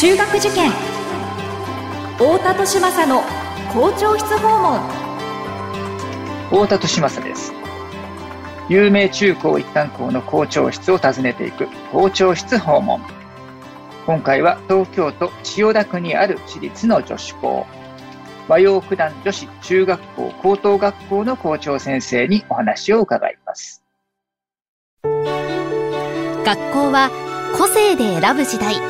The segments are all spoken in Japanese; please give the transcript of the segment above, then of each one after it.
中学受験。太田利政の校長室訪問。太田利政です。有名中高一貫校の校長室を訪ねていく校長室訪問。今回は東京都千代田区にある私立の女子校。和洋九段女子中学校高等学校の校長先生にお話を伺います。学校は個性で選ぶ時代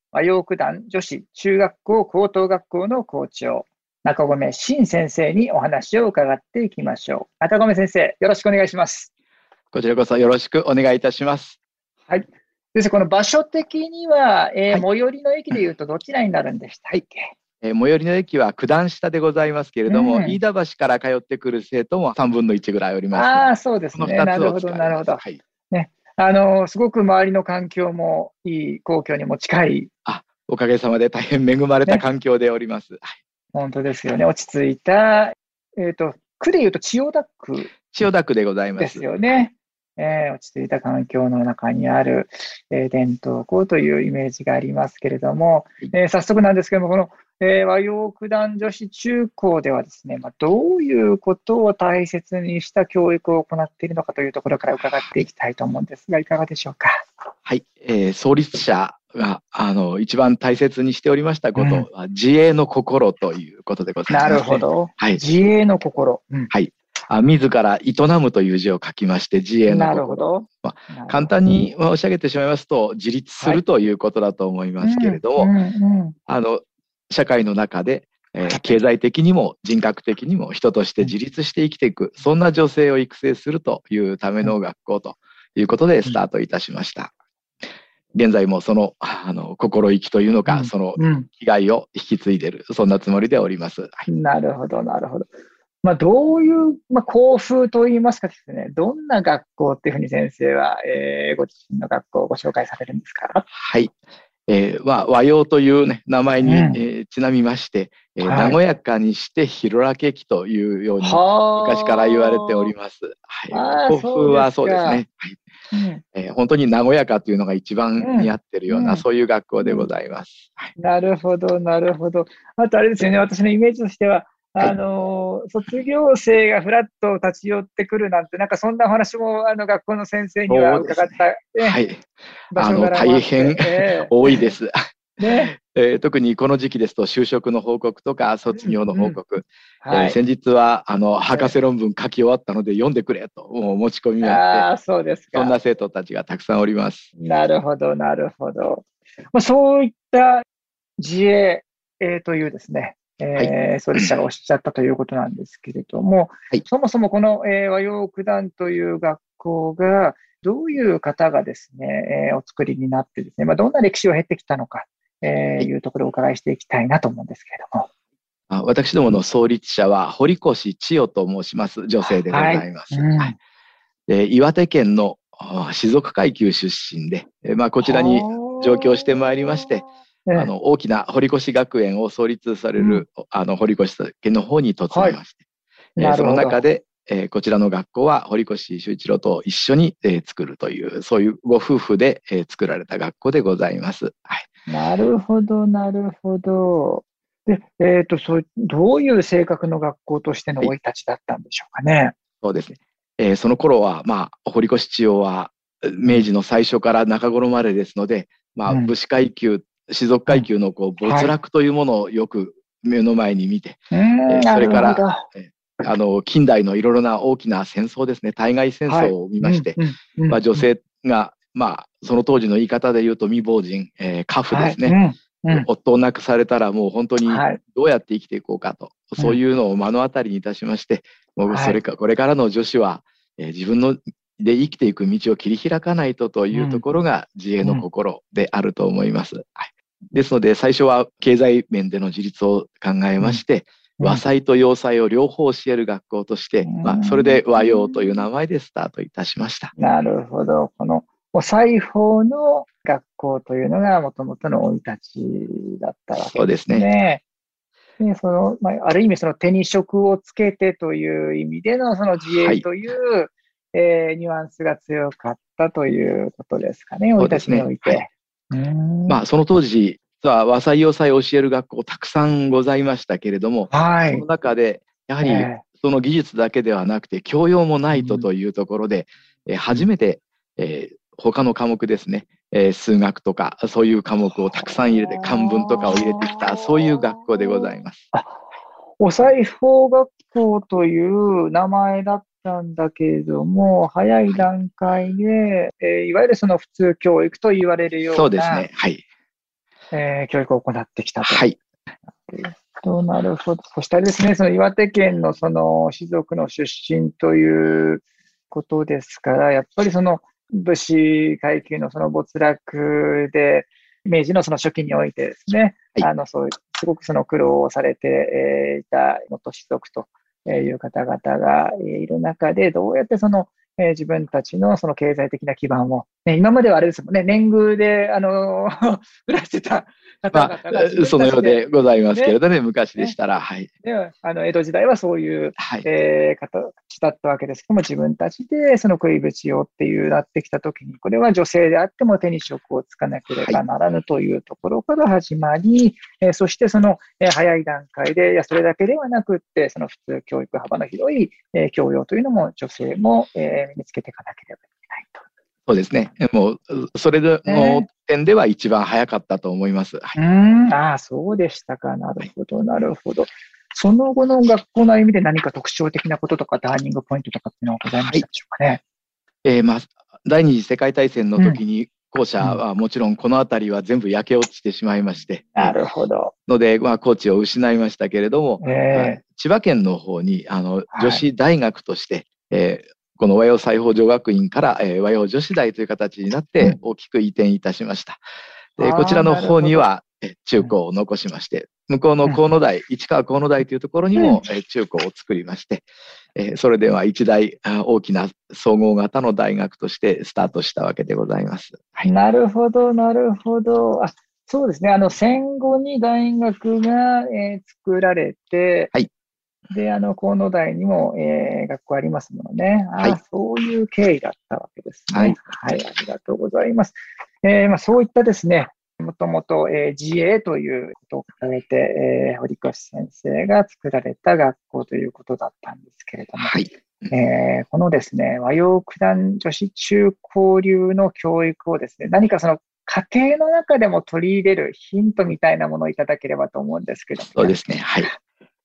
和洋九段女子中学校高等学校の校長。中込真先生にお話を伺っていきましょう。中込先生よろしくお願いします。こちらこそよろしくお願いいたします。はい。先生この場所的には、えー、はい、最寄りの駅でいうとどちらになるんでしたっけ、えー、最寄りの駅は九段下でございますけれども、うん、飯田橋から通ってくる生徒も3分の1ぐらいおりますああ、そうですね。なるほど、なるほど。はい、ね、あの、すごく周りの環境もいい、皇居にも近い。あ、おかげさまで大変恵まれた環境でおります。ね、本当ですよね。落ち着いた、えっ、ー、と、区でいうと千代田区。千代田区でございます。ですよね。えー、落ち着いた環境の中にある、えー、伝統校というイメージがありますけれども、えー、早速なんですけれども、このえー、和洋九段女子中高ではですね、まあ、どういうことを大切にした教育を行っているのかというところから伺っていきたいと思うんですが、いかがでしょうか？はい、えー、創立者があの一番大切にしておりましたことは、うん、自衛の心ということでございます、ね、なるほど。はい、自衛の心。うん、はい。あ自ら営むという字を書きまして、自衛のなるほど。まあ、簡単に申し上げてしまいますと、自立するということだと思いますけれども、あの社会の中で、えー、経済的にも人格的にも人として自立して生きていく、そんな女性を育成するというための学校ということでスタートいたしました。現在もそのあの心意気というのか、うん、その被害を引き継いでいる、そんなつもりでおります。はい、なるほど、なるほど。まあ、どういう、まあ、校風といいますかですね、どんな学校っていうふうに先生は、えー、ご自身の学校をご紹介されるんですか？はい。えー、和和洋という、ね、名前に、うん、えー、ちなみまして、えー、はい、和やかにして広らけきというように昔から言われております。はい、古風はそうですね。はい。うん。えー、本当に和やかというのが一番似合ってるような、うん、そういう学校でございます。はい、なるほど、なるほど。あとあれですよね、私のイメージとしては、あの、卒業生がフラッと立ち寄ってくるなんて、なんかそんなお話も、あの、学校の先生には伺った、ね、はい。あの、大変多いです。ね。えー、特にこの時期ですと就職の報告とか卒業の報告、うんはい、えー、先日はあの博士論文書き終わったので読んでくれともう持ち込みがあってそうですか。そんな生徒たちがたくさんおります。なるほどなるほど、まあ、そういった自衛、えー、というですねえー、創立者がおっしゃったということなんですけれども、はい、そもそもこの、えー、和洋九段という学校が、どういう方がですね、えー、お作りになってですね、まあ、どんな歴史を経てきたのか、えー、い。うところをお伺いしていきたいなと思うんですけれども。あ私どもの創立者は、堀越千代と申します、女性でございます。はい。うん。で岩手県の静岡階級出身で、まあ、こちらに上京してまいりまして、あの大きな堀越学園を創立される、うん、あの堀越家の方に嫁ぎまして、はい、えー、その中で、えー、こちらの学校は堀越修一郎と一緒に、えー、作るというそういうご夫婦で、えー、作られた学校でございます。はい、なるほどなるほど。で、えっ、ー、とそうどういう性格の学校としての生い立ちだったんでしょうかね？はい、そうですね。えー、その頃は、まあ、堀越千代は明治の最初から中頃までですので、まあ、武士階級士族階級のこう没落というものをよく目の前に見て、はい、えー、それから、えあの近代のいろいろな大きな戦争ですね。対外戦争を見まして、まあ、女性が、まあ、その当時の言い方で言うと未亡人、えー、家父ですね、はい。うん、夫を亡くされたらもう本当にどうやって生きていこうかと、はい、そういうのを目の当たりにいたしまして、もうそれか、これからの女子は、えー、自分ので生きていく道を切り開かないとというところが自衛の心であると思います。はいですので、最初は経済面での自立を考えまして、うん、和裁と洋裁を両方教える学校として、うん、まあ、それで和洋という名前でスタートいたしました。なるほど。このお裁縫の学校というのがもともとの生い立ちだったわけですね。そうですね。でそのまあ、ある意味、その手に職をつけてという意味でのその自衛という、はい、えー、ニュアンスが強かったということですかね、生い立ちにおいて。まあ、その当時、は和裁洋裁を教える学校たくさんございましたけれども、はい、その中でやはりその技術だけではなくて教養もないとというところで、うん、え初めて、えー、他の科目ですね、えー、数学とかそういう科目をたくさん入れて漢文とかを入れてきたそういう学校でございます。お裁縫学校という名前だったんだけれども、早い段階で、えー、いわゆるその普通教育と言われるような、そうですね。はい。えー、教育を行ってきたと。はい。となるほど。そしてあれですね、その岩手県のその士族の出身ということですから、やっぱりその武士階級のその没落で、明治のその初期においてですね、はい、あのそうすごくその苦労をされていた元士族という方々がいる中で、どうやってその、自分たちのその経済的な基盤を、ね、今まではあれですもんね、年貢で、あのー、暮らしてた方々が、まあ、そのようでございますけれどね、ね昔でしたら、ね、はい。であの江戸時代はそういう、はい、えー、形だったわけですけども、自分たちでその食いぶちをっていうなってきたときに、これは女性であっても手に職をつかなければならぬというところから始まり、はい、えー、そしてその、えー、早い段階で、いや、それだけではなくって、その普通教育幅の広い、えー、教養というのも女性も、えー、身につけていかなければいけないと。そうですね。もう、それで、の点では一番早かったと思います。はい、うんああ、そうでしたか。なるほど、なるほど。その後の学校の歩みで何か特徴的なこととか、ターニングポイントとかっていうのはございましたでしょうかね？はい、えー、まあ、第二次世界大戦の時に、校舎はもちろんこの辺りは全部焼け落ちてしまいまして。なるほど。ので、まあ、コーチを失いましたけれども、えー、千葉県の方に、あの、女子大学として、はい、えー、この和洋裁縫女学院から、えー、和洋女子大という形になって大きく移転いたしました。うん、でこちらの方には中高を残しまして、向こうの河野台、市川河野台というところにも、え中高を作りまして、えそれでは一大大きな総合型の大学としてスタートしたわけでございます。はい、なるほど、なるほど。あそうですね。あの、戦後に大学が、えー、作られて、はい、で、あの、河野台にも、えー、学校ありますものね。あ、はい、そういう経緯だったわけですね。はい。はい、ありがとうございます。えー、まあ、そういったですね、もともと、えー、自衛ということを掲げて、えー、堀越先生が作られた学校ということだったんですけれども、はい。えー、このですね、和洋九段女子中高流の教育をですね、何かその家庭の中でも取り入れるヒントみたいなものをいただければと思うんですけど、そうですね。はい。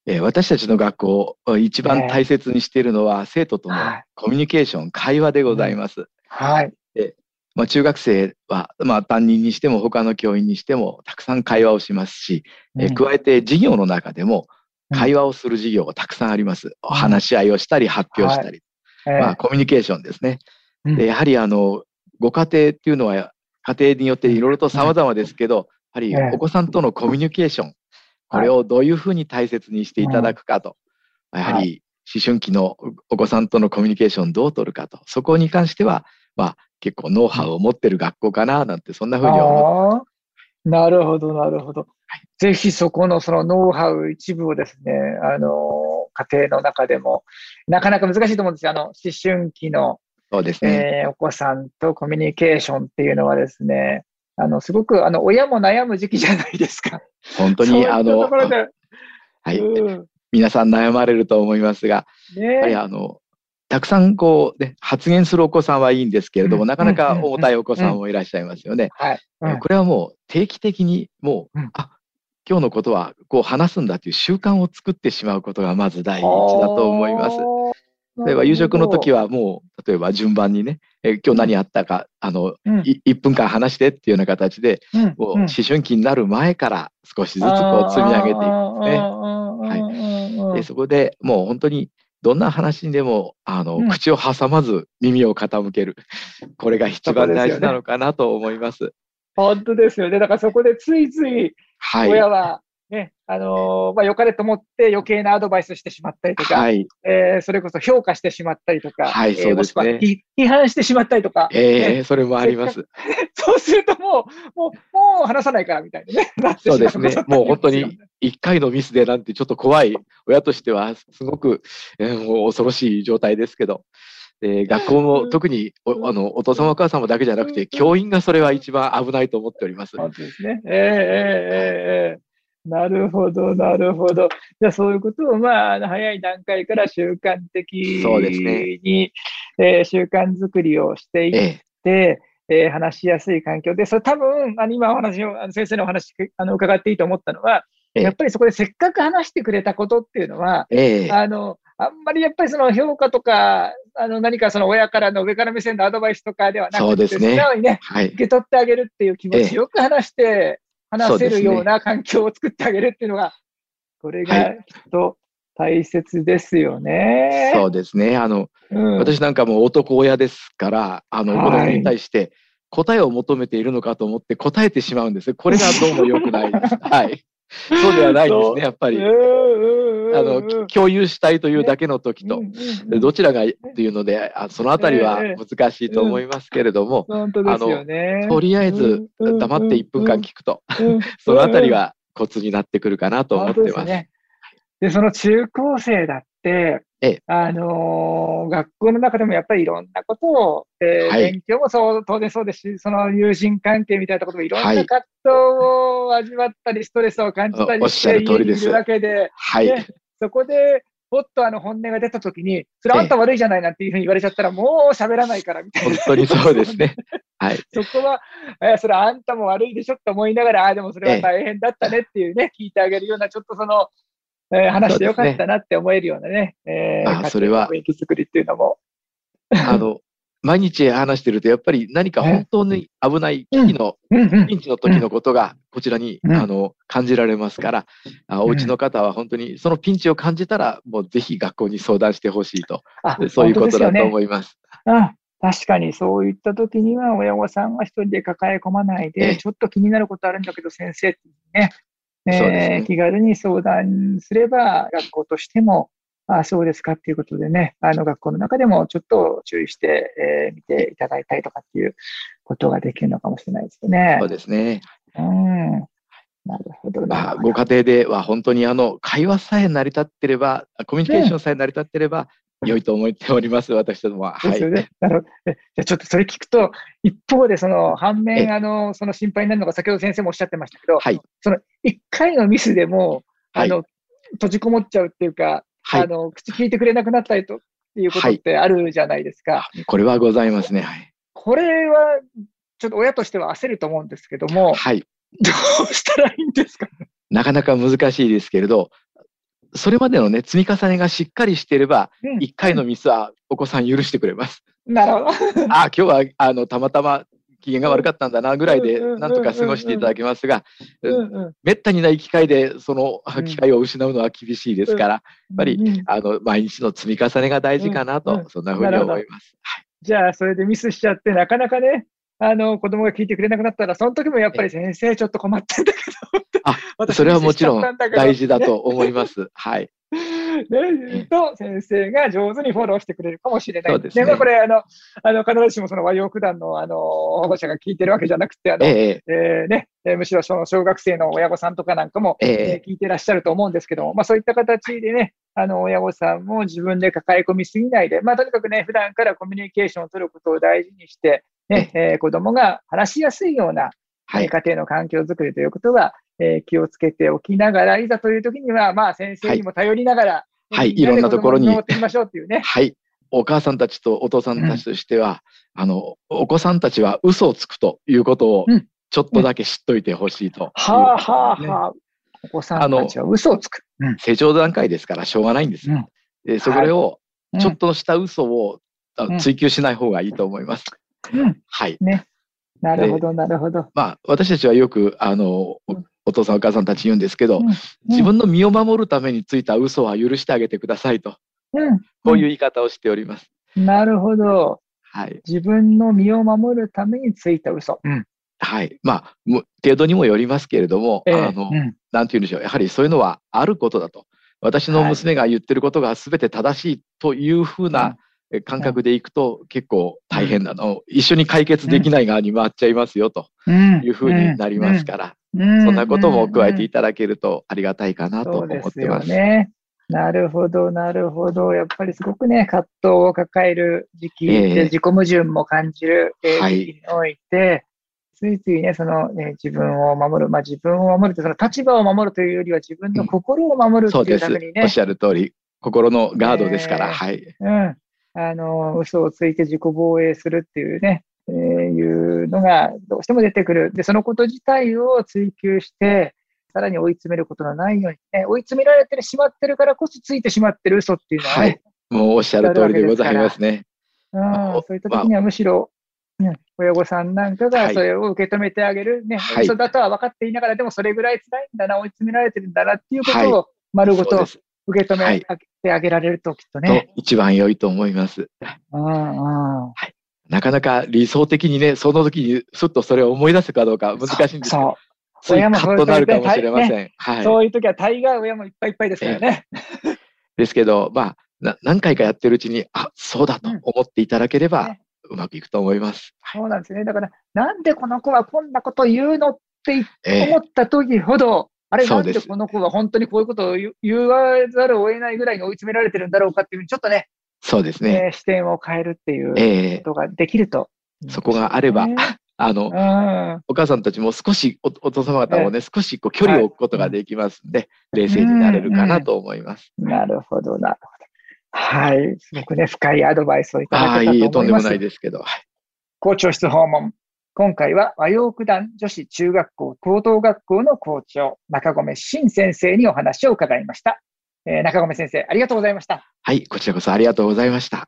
えー、私たちの学校、一番大切にしているのは、生徒とのコミュニケーション、会話でございます。はい。でまあ、中学生は、まあ、担任にしても他の教員にしてもたくさん会話をしますし、えー、加えて授業の中でも会話をする授業がたくさんあります。うん、話し合いをしたり発表したり、はい、まあ、コミュニケーションですね。でやはりあのご家庭っていうのは家庭によっていろいろと様々ですけど、やはりお子さんとのコミュニケーション、これをどういうふうに大切にしていただくかと、やはり思春期のお子さんとのコミュニケーションどう取るかと、そこに関しては、まあ、結構ノウハウを持ってる学校かななんて、そんなふうに思って。なるほど、なるほど。はい、ぜひそこのそのノウハウ一部をですね、あの、家庭の中でも、なかなか難しいと思うんですよ。あの、思春期の、そうですね、えー、お子さんとコミュニケーションっていうのはですね、あの、すごく、あの、親も悩む時期じゃないですか。本当に、あの、はい、うん、皆さん悩まれると思いますが、ね、やはりあの、たくさんこう、ね、発言するお子さんはいいんですけれども、うん、なかなか重たいお子さんもいらっしゃいますよね。これはもう定期的にもう、うん、あ今日のことはこう話すんだという習慣を作ってしまうことがまず第一だと思います。例えば夕食の時はもう例えば順番にね、え今日何あったかあの、うん、1分間話してっていうような形で、うん、もう思春期になる前から少しずつこう積み上げていくんですね。はい、でそこでもう本当にどんな話にでもあの、うん、口を挟まず耳を傾けるこれが一番大事なのかなと思います。本当ですよね。だからそこでついついはい。ね、あのー、まあ、良かれと思って余計なアドバイスしてしまったりとか、はい、えー、それこそ評価してしまったりとか、はい、そうですね、えー、批判してしまったりとか。ええーね、それもあります。そうするともう、もう、もう話さないからみたいなね。なそうですね。もう本当に一回のミスでなんてちょっと怖い、親としてはすごく、えー、もう恐ろしい状態ですけど。えー、学校も特におあのお父様お母様だけじゃなくて教員がそれは一番危ないと思っております。そうですね。えー、えー、ええーなるほど、なるほど。じゃあ、そういうことを、まあ早い段階から習慣的そうですね。に、えー習慣づりをしていっえて、えー話しやすい環境で、それ多分、あの今お話を、あの先生のお話あの伺っていいと思ったのは、ええ。やっぱりそこでせっかく話してくれたことっていうのは、ええ。えあの、あんまりやっぱりその評価とか、あの何かその親からの上から目線のアドバイスとかではなくて、そうですね。素直にね、はい。受。け取ってあげるっていう気持ええ。ちよく話して、話せるような環境を作ってあげるっていうのが、これはがきっと大切ですよね。そうですね。あの、うん、私なんかも男親ですから、あの、はい子供に対して答えを求めているのかと思って答えてしまうんです。これがどうも良くないです。はい。そうではないんですね、やっぱり。あの、き共有したいというだけの時と、でどちらがっていうので、あそのあたりはええ。難しいと思いますけれども、本当ですよね。とりあえずうん黙って1分間聞くと、そのあたりはコツになってくるかなと思ってます。でその中高生だって、ええあのー学校の中でもやっぱりいろんなことを、えーはい勉強もそう当然そうですし、その友人関係みたいなこともいろんなはい葛藤を味わったり、ストレスを感じたりしているわけで、はい。ねそこで、もっとあの本音が出たときに、それあんた悪いじゃないなんていうふうに言われちゃったら、もう喋らないからみたいな。本当にそうですね。はい。そこは、えーそれあんたも悪いでしょって思いながら、ああ、でもそれは大変だったねっていうね、聞いてあげるような、ちょっとその、えー話してよかったなって思えるようなね、えーあ家それは。雰囲気作りっていうのも。あの、毎日話してると、やっぱり何か本当に危ない危機の、ピンチの時のことがこちらに、うん。あの感じられますから、あお家の方は本当にそのピンチを感じたら、もうぜひ学校に相談してほしいと、あそういうことだと思います。あ確かにそういった時には親御さんは一人で抱え込まないで、ええ。ちょっと気になることあるんだけど先生ってね、えーね気軽に相談すれば学校としても、あそうですかっていうことでね、あの学校の中でもちょっと注意して、えー見ていただいたりとかっていうことができるのかもしれないですね。そうですね。うん。なるほどまあ、な。ご家庭では本当にあの会話さえ成り立ってれば、コミュニケーションさえ成り立ってれば、良いと思っております、私どもは。はいですよ。ね。なるほど。ちょっとそれ聞くと、一方でその反え面、あの、その心配になるのが、先ほど先生もおっしゃってましたけど、はい。その一回のミスでも、はいあの、閉じこもっちゃうっていうか、はい。あの、口聞いてくれなくなったりと、っていうことってあるじゃないですか。これはございますね。はい。これは、ちょっと親としては焦ると思うんですけども、はい。どうしたらいいんですか？なかなか難しいですけれど、それまでのね、積み重ねがしっかりしていれば、うん。一回のミスはお子さん許してくれます。なるほど。あ、今日は、あの、たまたま機嫌が悪かったんだな、ぐらいで、なんとか過ごしていただけますが、めったにない機会で、そのうん。機会を失うのは厳しいですから、やっぱりうんあの、毎日の積み重ねが大事かなと、そんなふうに思います。じゃあ、それでミスしちゃって、なかなかね、あの、子供が聞いてくれなくなったら、その時もやっぱり先生、ちょっと困ってんだけど、あ 私それはもちろん大事だと思います。はい。ね、と、先生が上手にフォローしてくれるかもしれない。そうですねまあこれ、あの、あの、必ずしもその和洋九段の、あの、保護者が聞いてるわけじゃなくて、あの、えええーね、えーむしろその小学生の親御さんとかなんかも、えええー聞いてらっしゃると思うんですけども、まあそういった形でね、あの、親御さんも自分で抱え込みすぎないで、まあとにかくね、普段からコミュニケーションを取ることを大事にして、ね、えー子供が話しやすいような、はい。えー家庭の環境づくりということは、えー気をつけておきながら、いざという時には、まあ先生にも頼りながら、はいいろんなところに。っていきましょうっていうね。はい。お母さんたちとお父さんたちとしては、あの、お子さんたちは嘘をつくということをうん、ちょっとだけ知っといてほしいという。はあはあねはあ。お子さんたちは嘘をつく。うん。成長段階ですからしょうがないんです。うん。でそれを、うん。ちょっとした嘘を追求しない方がいいと思います。うんはい。なるほど、なるほど。まあ、私たちはよく、あの、おうんお父さんお母さんたち言うんですけど、うん自分の身を守るためについた嘘は許してあげてくださいと、うんこういう言い方をしております。なるほど。はい。自分の身を守るためについた嘘。うん。はい。まあ、程度にもよりますけれども、えー、あの、うん、なんて言うんでしょう。やはりそういうのはあることだと。私の娘が言ってることが全て正しいというふうな感覚でいくと結構大変なの。一緒に解決できない側に回っちゃいますよというふうになりますから、そんなことも加えていただけるとありがたいかなと思ってます。ね。なるほど、なるほど。やっぱりすごくね、葛藤を抱える時期で、自己矛盾も感じる時期において、ついついね、その、ね、自分を守る、まあ自分を守ると、その立場を守るというよりは自分の心を守るっていうためにね、うん、おっしゃる通り、心のガードですから、はい。うん。あの、嘘をついて自己防衛するっていうね、えー、いうのがどうしても出てくる。で、そのこと自体を追求して、さらに追い詰めることのないように、ね、追い詰められてしまってるからこそついてしまってる嘘っていうのは、ね、はい。もうおっしゃる通りでございますね。うん、そういった時にはむしろ、ね、親御さんなんかがそれを受け止めてあげる、ね、はい、嘘だとは分かっていながら、でもそれぐらい辛いんだな、追い詰められてるんだなっていうことを丸ごと受け止めてあげられると、きっとね。一番良いと思います。はい、なかなか理想的にね、その時にすっとそれを思い出すかどうか難しいんですけど。親もそうなるかもしれません。ね、はい、そういう時は大概親もいっぱいいっぱいですからね。ですけど、まあ、何回かやってるうちに、あ、そうだと思っていただければ、うまくいくと思います。そうなんですね。だから、なんでこの子はこんなこと言うのって思った時ほど、えー、あれ、なんでこの子は本当にこういうことを言わざるを得ないぐらいに追い詰められてるんだろうかっていう、ちょっとね、そうですね、えー、視点を変えるっていうことができると、えー、そこがあれば、あの、お母さんたちも少しお、お父様方もね、少しこう距離を置くことができますんで、はい、冷静になれるかなと思います。なるほど、なるほど。はい。すごくね、深いアドバイスをいただけたと思います。ああ、いいえ、とんでもないですけど。はい、校長室訪問。今回は和洋九段女子中学校高等学校の校長、中込新先生にお話を伺いました。えー、中込先生、ありがとうございました。はい、こちらこそありがとうございました。